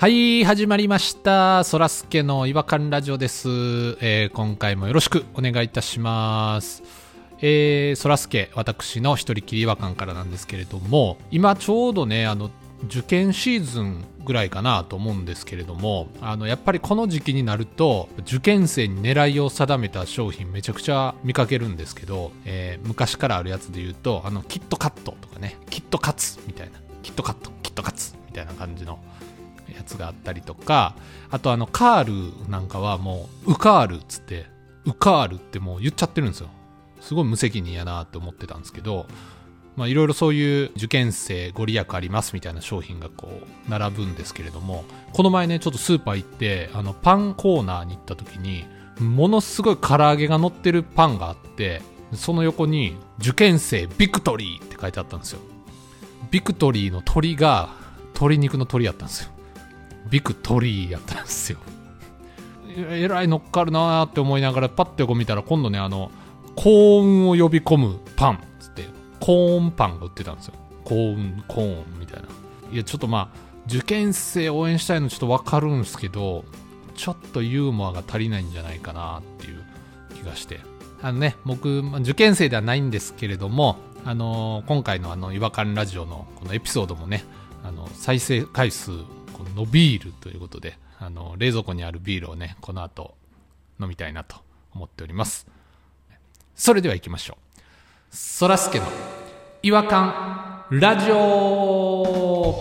はい、始まりました。そらすけの違和感ラジオです。えー今回もよろしくお願いいたします。えー、そらすけ、私の一人きり違和感からなんですけれども、今ちょうどね、あの、受験シーズンぐらいかなと思うんですけれども、あの、やっぱりこの時期になると、受験生に狙いを定めた商品めちゃくちゃ見かけるんですけど、えー昔からあるやつで言うと、あの、キットカットとかね、キットカツみたいな、キットカット、キットカツみたいな感じのやつがあったりとかあとあのカールなんかはもうウカールっつってウカールってもう言っちゃってるんですよ。すごい無責任やなって思ってたんですけどまあいろいろそういう受験生ご利益ありますみたいな商品がこう並ぶんですけれどもこの前ねちょっとスーパー行ってあのパンコーナーに行った時にものすごい唐揚げが乗ってるパンがあってその横に「受験生ビクトリー」って書いてあったんですよ。ビクトリーの鳥が鶏肉の鳥やったんですよ。ビクトリーやったんですよ。えらい乗っかるなーって思いながらパッて横見たら今度ねあの幸運を呼び込むパンっつってコーンパンが売ってたんですよ。幸運コーンみたいな。いやちょっとまあ受験生応援したいのちょっと分かるんですけどちょっとユーモアが足りないんじゃないかなっていう気がして。あのね僕受験生ではないんですけれどもあの今回のあの違和感ラジオのこのエピソードもねあの再生回数この伸びるということであの冷蔵庫にあるビールをねこの後飲みたいなと思っております。それでは行きましょう。そらすけの違和感ラジオ。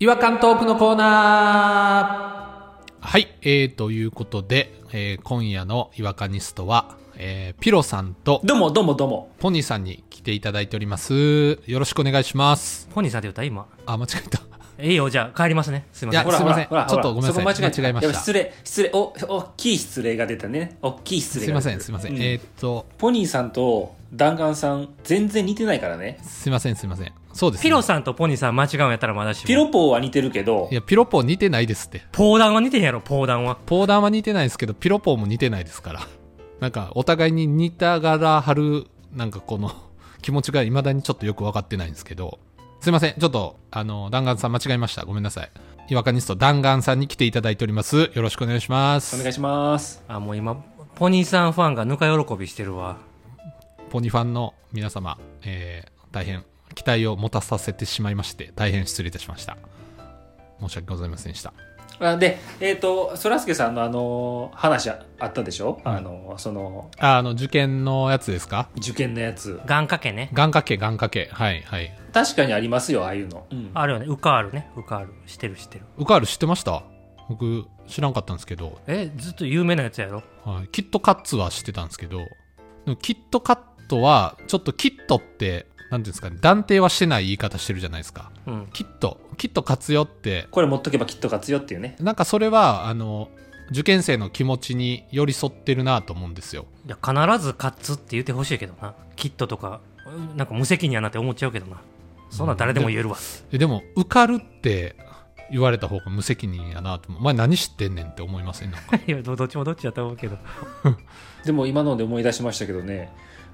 違和感トークのコーナー。はい、えー、ということで、えー今夜の違和感ニストは、えーピロさんとどうもどうもどうも。ポニーさんに来ていただいております。よろしくお願いします。ポニーさんって言った今。あ、間違えた。いいよ、じゃあ帰りますね。すいません。いやすいませんほらちょっとごめんなさいそこ間違えた間違えました失礼、失礼、お、大きい失礼が出たね。大きい失礼が出た。すいません、すいません。うえーっと、ポニーさんと弾丸さん、全然似てないからね。すいません、すいません。そうです、ね。ピロさんとポニーさん間違うんやったらまだしも。ピロポーは似てるけどい、や、ピロポー似てないですって。ポーダンは似てへんやろ、ポーダンは。ポーダンは似てないですけど、ピロポーも似てないですから。なんか、お互いに似たがらはる、なんかこの、気持ちが未だにちょっとよく分かってないんですけど、すいません。ちょっと、あの、弾丸さん間違えました。ごめんなさい。違和感ニスト弾丸さんに来ていただいております。よろしくお願いします。お願いします。あ、もう今、ポニーさんファンがぬか喜びしてるわ。ポニファンの皆様、えー大変期待を持たさせてしまいまして、大変失礼いたしました。申し訳ございませんでした。あで、えっ、と、そらすけさんのあの、話ああったでしょ、あの、その、ああの、受験のやつですか？受験のやつ。願掛けね。願掛け、願掛け。はい、はい。確かにありますよ、ああいうの。うん。あるよね。ウカールね。ウカール。知ってる知ってる。ウカール知ってました？僕、知らんかったんですけど、え、ずっと有名なやつやろ？はい、キットカッツは知ってたんですけど、でもキットカットは、ちょっとキットって、なんていうんですかね、断定はしてない言い方してるじゃないですか。うん。キット、キット活用って、これ持っとけばきっと勝つよっていうね。なんかそれは、あの、受験生の気持ちに寄り添ってるなと思うんですよ。いや、必ず勝つって言ってほしいけどな。キットとか、なんか無責任やなって思っちゃうけどな。そんなん誰でも言えるわ。えでも、受かるって言われた方が無責任やなと思う。お前何知ってんねんって思いません？なんか。いや、どどっちもどっちやと思うけど。でも今ので思い出しましたけどね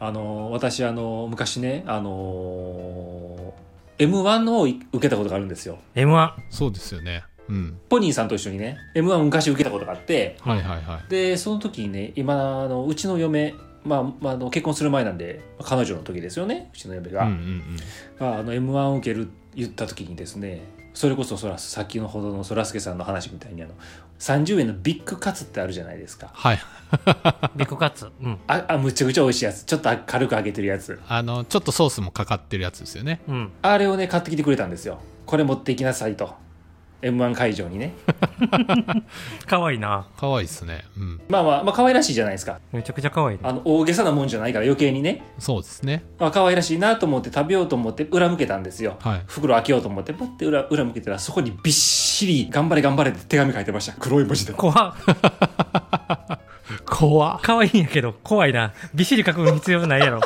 あの私あの昔ねあの m 1を受けたことがあるんですよ M1。そうですよね。うん。ポニーさんと一緒にね m 1昔受けたことがあってはいはいはい。でその時にね今あのうちの嫁まあ、まあ、あの結婚する前なんで彼女の時ですよねうちの嫁が、うんうんうん。があの m 1を受ける言った時にですねそれこそそらさっきのほどのそらすけさんの話みたいにあの30円のビッグカツってあるじゃないですかはい。ビッグカッツ？うん。ああむちゃくちゃ美味しいやつちょっと軽く揚げてるやつあの、ちょっとソースもかかってるやつですよね。うん。あれをね買ってきてくれたんですよこれ持っていきなさいと m 1会場にねかわいいな。かわいいっすね。うん。まあまあまあ可愛らしいじゃないですかめちゃくちゃかわいいな。あの大げさなもんじゃないから余計にね、そうですね。まあ可愛らしいなと思って食べようと思って裏向けたんですよはい。袋開けようと思ってパッて裏裏向けたらそこにびっしり「頑張れ頑張れ」って手紙書いてました黒い文字で怖っ 怖っ可愛いんやけど、怖いな。びっしり書く必要ないやろ。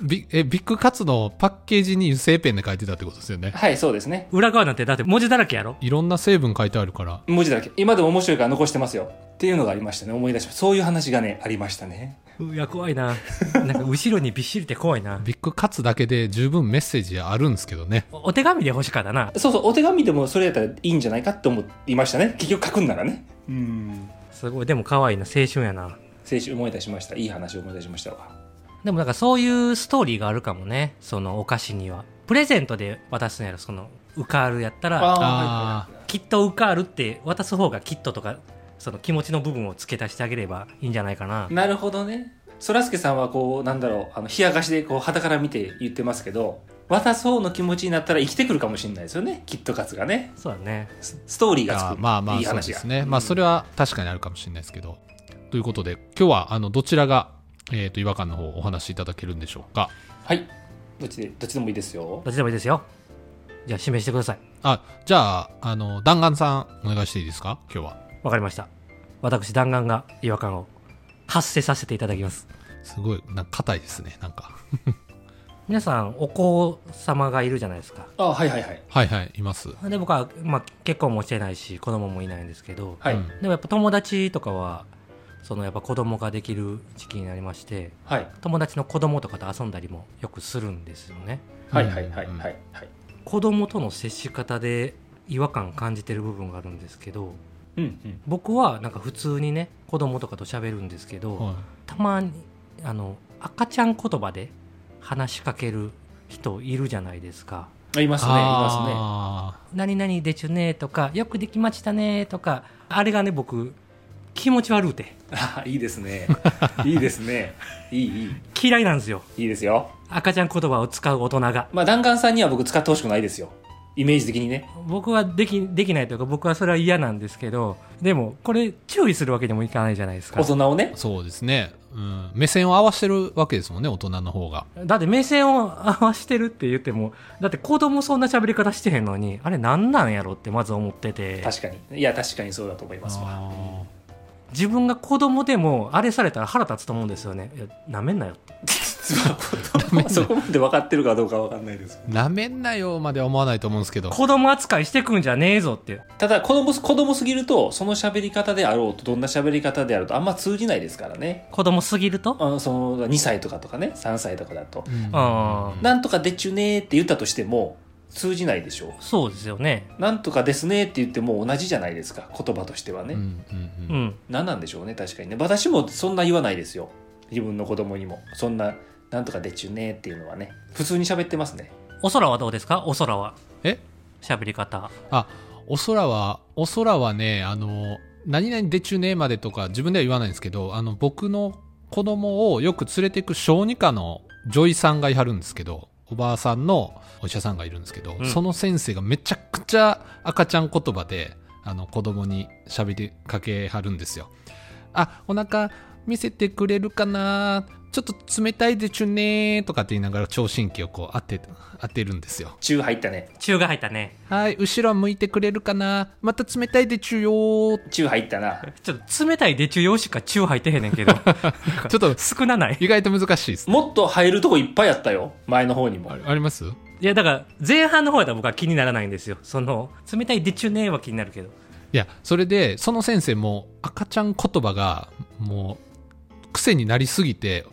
ビえビッグカツのパッケージに油性ペンで書いてたってことですよね。はいそうですね。裏側なんてだって文字だらけやろ。いろんな成分書いてあるから。文字だらけ。今でも面白いから残してますよ。っていうのがありましたね思い出しましたそういう話がねありましたね。いや怖いな。なんか後ろにびっしりって怖いな。ビッグカツだけで十分メッセージあるんですけどね。おお手紙で欲しかったな。そうそうお手紙でもそれやったらいいんじゃないかって思いましたね。結局書くんならね。うん。すごい。でも可愛いな。青春やな。青春思い出しました。いい話を思い出しましたわでもなんかそういうストーリーがあるかもね。そのお菓子には。プレゼントで渡すんやろそのウカールやったらあきっとウカールって渡す方がキットとかその気持ちの部分を付け足してあげればいいんじゃないかな。なるほどね。そらすけさんはこうなんだろうあの冷やかしでこう肌から見て言ってますけど渡す方の気持ちになったら生きてくるかもしれないですよね。キットカツがね。そうだね。スストーリーがつあくまあまあそういい話が。ですね。まあそれは確かにあるかもしれないですけど。ということで今日はあのどちらが、えー、と違和感の方お話しいただけるんでしょうか？はい。どっちでどっちでもいいですよ。どっちでもいいですよ。じゃあ指名してください。あじゃああの弾丸さんお願いしていいですか？今日は。わかりました。私弾丸が違和感を発生させていただきます。すごいなんか硬いですねなんか。皆さんお子様がいるじゃないですか。あはいはいはい。はいはいいます。で僕は、まあ、結婚もしてないし子供もいないんですけど、はい、うん。でもやっぱ友達とかはそのやっぱ子供ができる時期になりましてはい。友達の子供とかと遊んだりもよくするんですよね。はいはいはいはいうん。はい。子供との接し方で違和感感じてる部分があるんですけどうんうん。僕はなんか普通にね子供とかと喋るんですけど、はい。たまにあの赤ちゃん言葉で話しかける人いるじゃないですか。あいますねいますね。あ「何々でちゅね」とか「よくできましたね」とかあれがね僕気持ち悪うて。あ いいですね。いいですね。いいいい。嫌いなんですよ。いいですよ。赤ちゃん言葉を使う大人が。まあ弾丸さんには僕使ってほしくないですよ。イメージ的にね。僕はできできないというか僕はそれは嫌なんですけどでもこれ注意するわけにもいかないじゃないですか。大人をね。ーそうですね、うん、目線を合わせてるわけですもんね大人の方が。だって目線を合わしてるって言ってもだって子供そんな喋り方してへんのにあれなんなんやろってまず思ってて。確かに。いや確かにそうだと思いますわ。あ自分が子供でもあれされたら腹立つと思うんですよね。なめんなよ。ってまあそこまで分かってるかどうか分かんないですーなめんなよまでは思わないと思うんですけど。子供扱いしてくんじゃねえぞってただ子供子供すぎるとその喋り方であろうとどんな喋り方であるとあんま通じないですからね。子供すぎると？あのその2歳とかとかね3歳とかだと。うん。なんとかでちゅねーって言ったとしても通じないでしょ。そうですよね。なんとかですねって言っても同じじゃないですか言葉としてはね、うんうんううん。ん何なんでしょうね確かにね。私もそんな言わないですよ。自分の子供にも。そんななんとかでちゅねーっていうのはね。普通に喋ってますね。お空はどうですか？お空は。え？喋り方。あお空はお空はねあの何々でちゅねまでとか自分では言わないんですけどあの僕の子供をよく連れていく小児科の女医さんがいはるんですけどおばあさんのお医者さんがいるんですけど、うん。その先生がめちゃくちゃ赤ちゃん言葉であの子供に喋りかけはるんですよ。あお腹見せてくれるかなちょっと冷たいでちゅねとかって言いながら聴診器をこう当て当てるんですよ。中入ったね。中が入ったね。はい、後ろ向いてくれるかな？また冷たいでちゅよー中入ったな。ちょっと冷たいで中用しか中入ってへんねんけど。ちょっと少なない。意外と難しいです。もっと入るとこいっぱいあったよ前の方にも。ああります？いやだから前半の方やったら僕は気にならないんですよ。その冷たいでちゅねは気になるけど。いや、それで、その先生も赤ちゃん言葉がもう癖になりすぎて、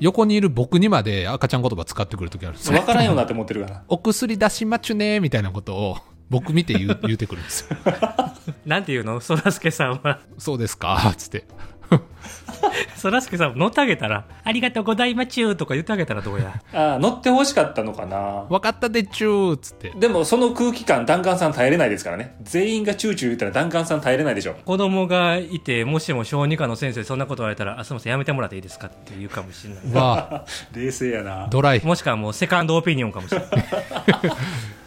横にいる僕にまで赤ちゃん言葉使ってくるときあるんですよ。分からんようになって思ってるからお薬出しまちゅねみたいなことを 僕見て言う言うてくるんですよ。なんていうの？そらすけさんはそうですか？つって。そらすけさん乗ってあげたら「ありがとうございまちゅ」とか言ってあげたらどうや？ああ乗ってほしかったのかな。わかったでちゅーつって。でもその空気感弾丸さん耐えれないですからね。全員がチューチュー言ったら弾丸さん耐えれないでしょ。子供がいてもしも小児科の先生そんなこと言われたら「あすみませんやめてもらっていいですか?」って言うかもしれない。わあ、冷静やな。ドライ。もしくはもうセカンドオピニオンかもしれない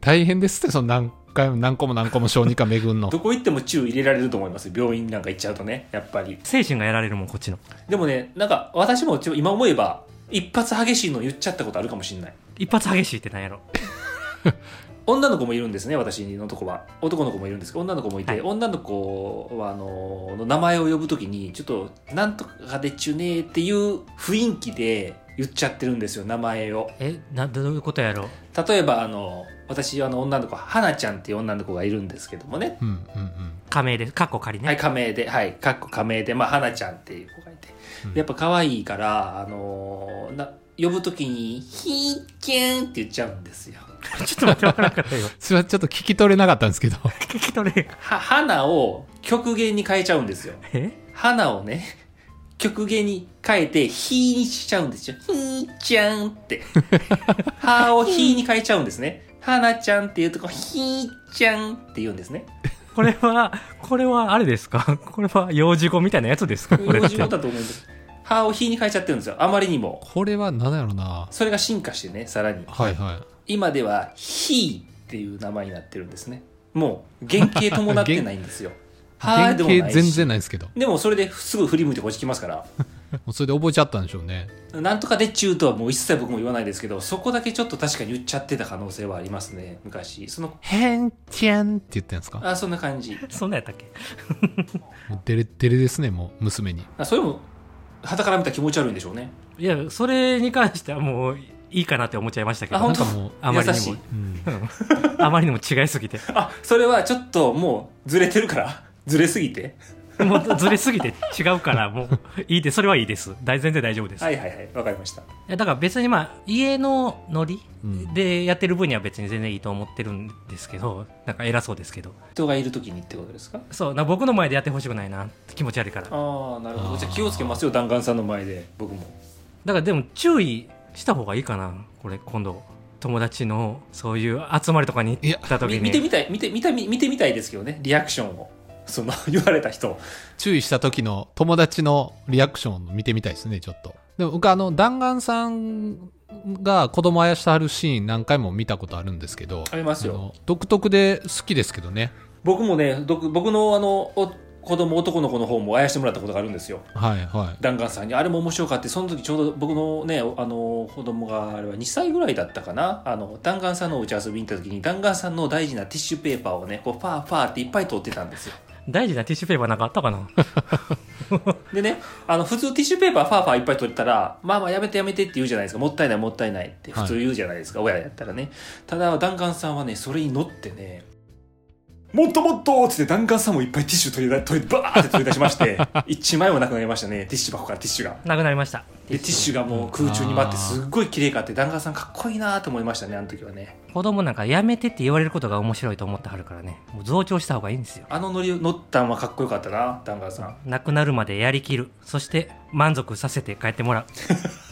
大変ですって、その何回も何個も何個も小児科巡んの。どこ行ってもチュー入れられると思います？病院なんか行っちゃうとねやっぱり。精神がやられるもんこっちの。でもねなんか私も今思えば一発激しいの言っちゃったことあるかもしれない。一発激しいってなんやろ。女の子もいるんですね私のとこは。男の子もいるんですけど女の子もいて、はい。女の子はあのの名前を呼ぶときにちょっと「なんとかでちゅね」っていう雰囲気で言っちゃってるんですよ名前を。えなどういうことやろう？例えばあの私あの女の子花ちゃんっていう女の子がいるんですけどもね。うんうんうん。仮名でカッコ仮ね、はい仮名で。はいかっこ仮名で。まあ花ちゃんっていう子がいて。やっぱ可愛いからあのな呼ぶときに「ひーちゃん」って言っちゃうんですよ。ちょっと待って分からなかったよ。それはちょっと聞き取れなかったんですけど。聞き取れは花を極限に変えちゃうんですよ。え？花をね極限に変えて「ひ」にしちゃうんですよ「ひーちゃん」って「は」を「ひ」に変えちゃうんですね「花ちゃん」っていうとこ「ひーちゃん」って言うんですね。これはこれはあれですか？これは幼児語みたいなやつですか？こ幼児語だと思うんです「は」を「ひ」に変えちゃってるんですよ。あまりにも。これは何やろな。それが進化してねさらに。はいはい。今では「ひ」っていう名前になってるんですね。もう原型伴ってないんですよ。は 原型全然ないんですけど。でもそれですぐ振り向いてこっち来ますから。もうそれで覚えちゃったんでしょうね。なんとかでっちゅうとはもう一切僕も言わないですけどそこだけちょっと確かに言っちゃってた可能性はありますね昔。そのへんちゃんって言ってんですか？あそんな感じ。そんなんやったっけ？もうデレデレですねもう娘に。あそれも旗から見たら気持ち悪いんでしょうね。いやそれに関してはもういいかなって思っちゃいましたけど。あ本当？もうあまりにも。うん。あまりにも違いすぎて。あそれはちょっともうずれてるから。ずれすぎてもうずれすぎて違うからもういいです。それはいいです。大全然大丈夫です、はいはいはい。わかりました。だから別にまあ家のノリうん。でやってる分には別に全然いいと思ってるんですけどなんか偉そうですけど。人がいる時にってことですか？そうな僕の前でやってほしくないな気持ち悪いから。だかああなるほど。じゃあ気をつけますよ弾丸さんの前で僕も。らでも注意した方がいいかなこれ今度。友達のそういう集まりとかに行った時に。み見てみたい見て見た見見てみたいですけどねリアクションをその 言われた人。注意した時の友達のリアクションを見てみたいですねちょっと。でも僕あの弾丸さんが子供あやしてはるシーン何回も見たことあるんですけどありますよ。独特で好きですけどね。僕もねど僕のあのお子供男の子の方もあやしてもらったことがあるんですよ。はいはい。弾丸さんに。あれも面白かってその時ちょうど僕のねあの子供があれは2歳ぐらいだったかな。あの弾丸さんのお家遊びに行った時に弾丸さんの大事なティッシュペーパーをねこうファーファーっていっぱい取ってたんですよ大事なティッシュペーパーなんかあったかな？でねあの普通ティッシュペーパーファーファーいっぱい取ったらまあまあやめてやめてって言うじゃないですか。もったいないもったいないって普通言うじゃないですか、親やったらね。ただダンカンさんはねそれに乗ってねもっともっとっつって弾丸さんもいっぱいティッシュ取り出取りバーって取り出しまして 一枚もなくなりましたね。ティッシュ箱からティッシュが。なくなりました。でティッシュがもう空中に舞ってすっごい綺麗かって弾丸さんかっこいいなと思いましたねあの時はね。子供なんかやめてって言われることが面白いと思ってはるからね。もう増長した方がいいんですよ。あの乗り乗ったんはかっこよかったな弾丸さん。なくなるまでやりきる。そして満足させて帰ってもらう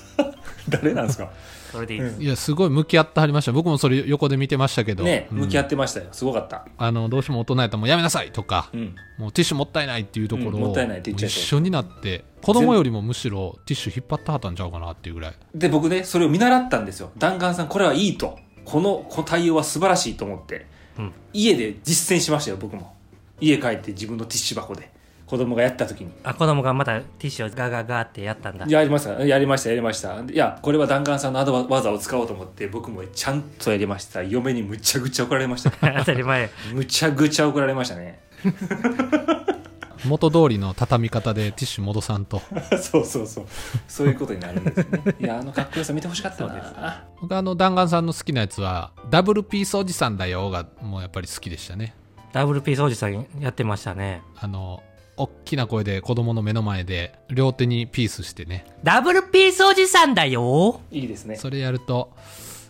誰なんですか？それでいい。です、いやすごい向き合ってはりました。僕もそれ横で見てましたけど。ねうん。向き合ってましたよ。すごかった。あのどうしても大人やったらもうやめなさいとか。うん。もうティッシュもったいないっていうところを、うんもったいないって言っちゃいそう。一緒になって子供よりもむしろティッシュ引っ張ってはったんちゃうかなっていうぐらい。で僕ねそれを見習ったんですよ。弾丸さんこれはいいと。このこの対応は素晴らしいと思って、うん。家で実践しましたよ僕も。家帰って自分のティッシュ箱で子供がやった時に。あ子供がまたティッシュをガガガってやったんだ。やりました。やりましたやりました。いやこれは弾丸さんのアドバ技を使おうと思って僕もちゃんとやりました。嫁にむちゃくちゃ怒られました。当たり前。むちゃくちゃ怒られましたね。元通りの畳み方でティッシュ戻さんと。そうそうそう。そういうことになるんですね。いやあのかっこよさ見てほしかったな。僕あの弾丸さんの好きなやつはダブルピースおじさんだよがもうやっぱり好きでしたね。ダブルピースおじさんやってましたね。あの大きな声で子供の目の前で両手にピースしてね。ダブルピースおじさんだよ。いいですね。それやると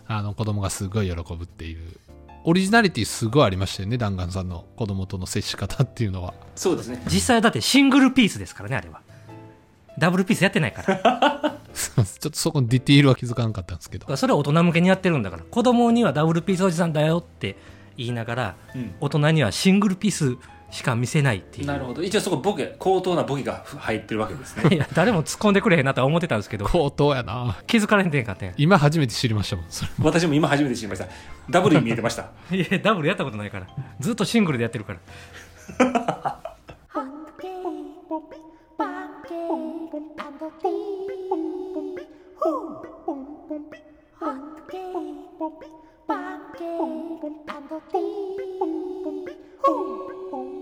あの子供がすごい喜ぶっていう。オリジナリティすごいありましたよね弾丸さんの子供との接し方っていうのは。そうですね。実際はだってシングルピースですからねあれは。ダブルピースやってないから。ちょっとそこのディティールは気づかなかったんですけど。それは大人向けにやってるんだから子供にはダブルピースおじさんだよって言いながらうん。大人にはシングルピースしか見せないっていうなるほど一応そこボケ高等なボケが入ってるわけですねいや誰も突っ込んでくれへんなとは思ってたんですけど高等やな気づかれへんてんかってん今初めて知りましたもん私も今初めて知りましたダブルに見えてましたいやダブルやったことないからずっとシングルでやってるから Home.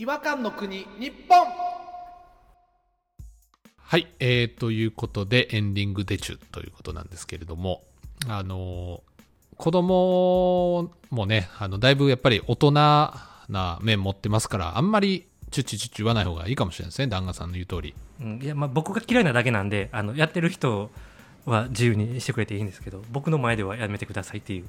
違和感の国日本。はい、えー、ということでエンディングでちゅということなんですけれどもあの子供もねあのだいぶやっぱり大人な面持ってますからあんまりチュチュチュチュ言わない方がいいかもしれないですね旦那さんの言う通り、うん、いやまあ僕が嫌いなだけなんであのやってる人は自由にしてくれていいんですけど僕の前ではやめてくださいっていう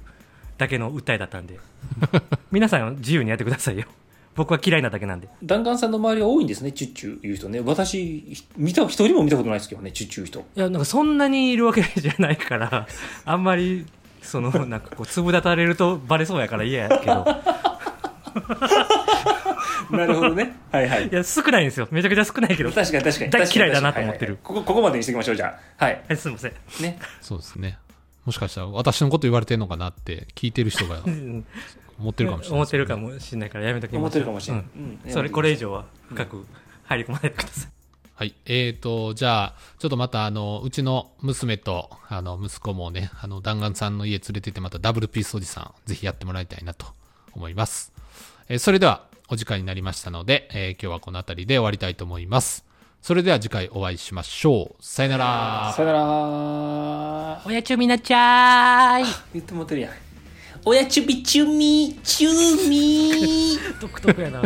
だけの訴えだったんで 皆さんは自由にやってくださいよ。僕は嫌いなだけなんで。弾丸さんの周りは多いんですねチュッチュ言う人ね。私見た一人も見たことないですけどねチュッチュ言う人。いやなんかそんなにいるわけじゃないから あんまりそのなんかこう粒立たれるとバレそうやから嫌やけどなるほどね。はいはい。いや少ないんですよ。めちゃくちゃ少ないけどは確かに確かに。大嫌いだなと思ってる。はいはいここここまでにしておきましょうじゃあ。はい。いすいません。ね。そうですね。もしかしたら私のこと言われてんのかなって聞いてる人が うん。思ってるかもしれない思ってるかもしれないからやめときましょう思ってるかもしれない、うん。うん。それこれ以上は深く入り込まないでください。はい。えーと、じゃあ、ちょっとまた、あの、うちの娘と、あの、息子もね、あの、弾丸さんの家連れてって、またダブルピースおじさん、ぜひやってもらいたいなと思います。えーそれでは、お時間になりましたので、えー今日はこの辺りで終わりたいと思います。それでは次回お会いしましょう。さよなら。さよならおやちゅみなちゃーい 言ってもってるやん親チュビチュミチュミ独特やな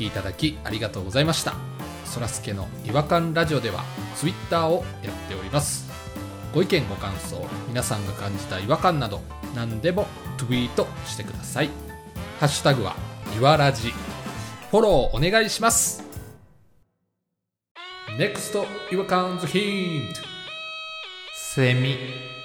きいただきありがとうございました。そらすけの違和感ラジオではツイッターをやっております。ご意見ご感想皆さんが感じた違和感など何でもツイートしてください。ハッシュタグはいわらじフォローお願いします。NEXT 違和感ズヒント。セミ。